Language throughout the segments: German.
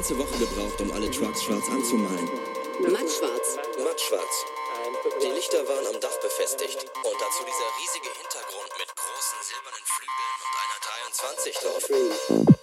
ganze Woche gebraucht, um alle Trucks schwarz anzumalen. Mattschwarz. Mattschwarz. Die Lichter waren am Dach befestigt. Und dazu dieser riesige Hintergrund mit großen silbernen Flügeln und einer 23 drauf.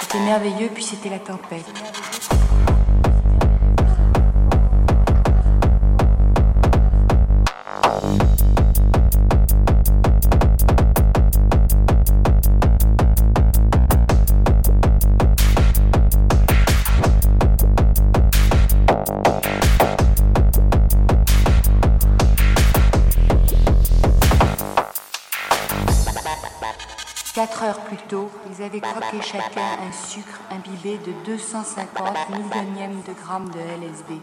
C'était merveilleux, puis c'était la tempête. Ils avaient croqué chacun un sucre imbibé de 250 millionièmes de grammes de LSD.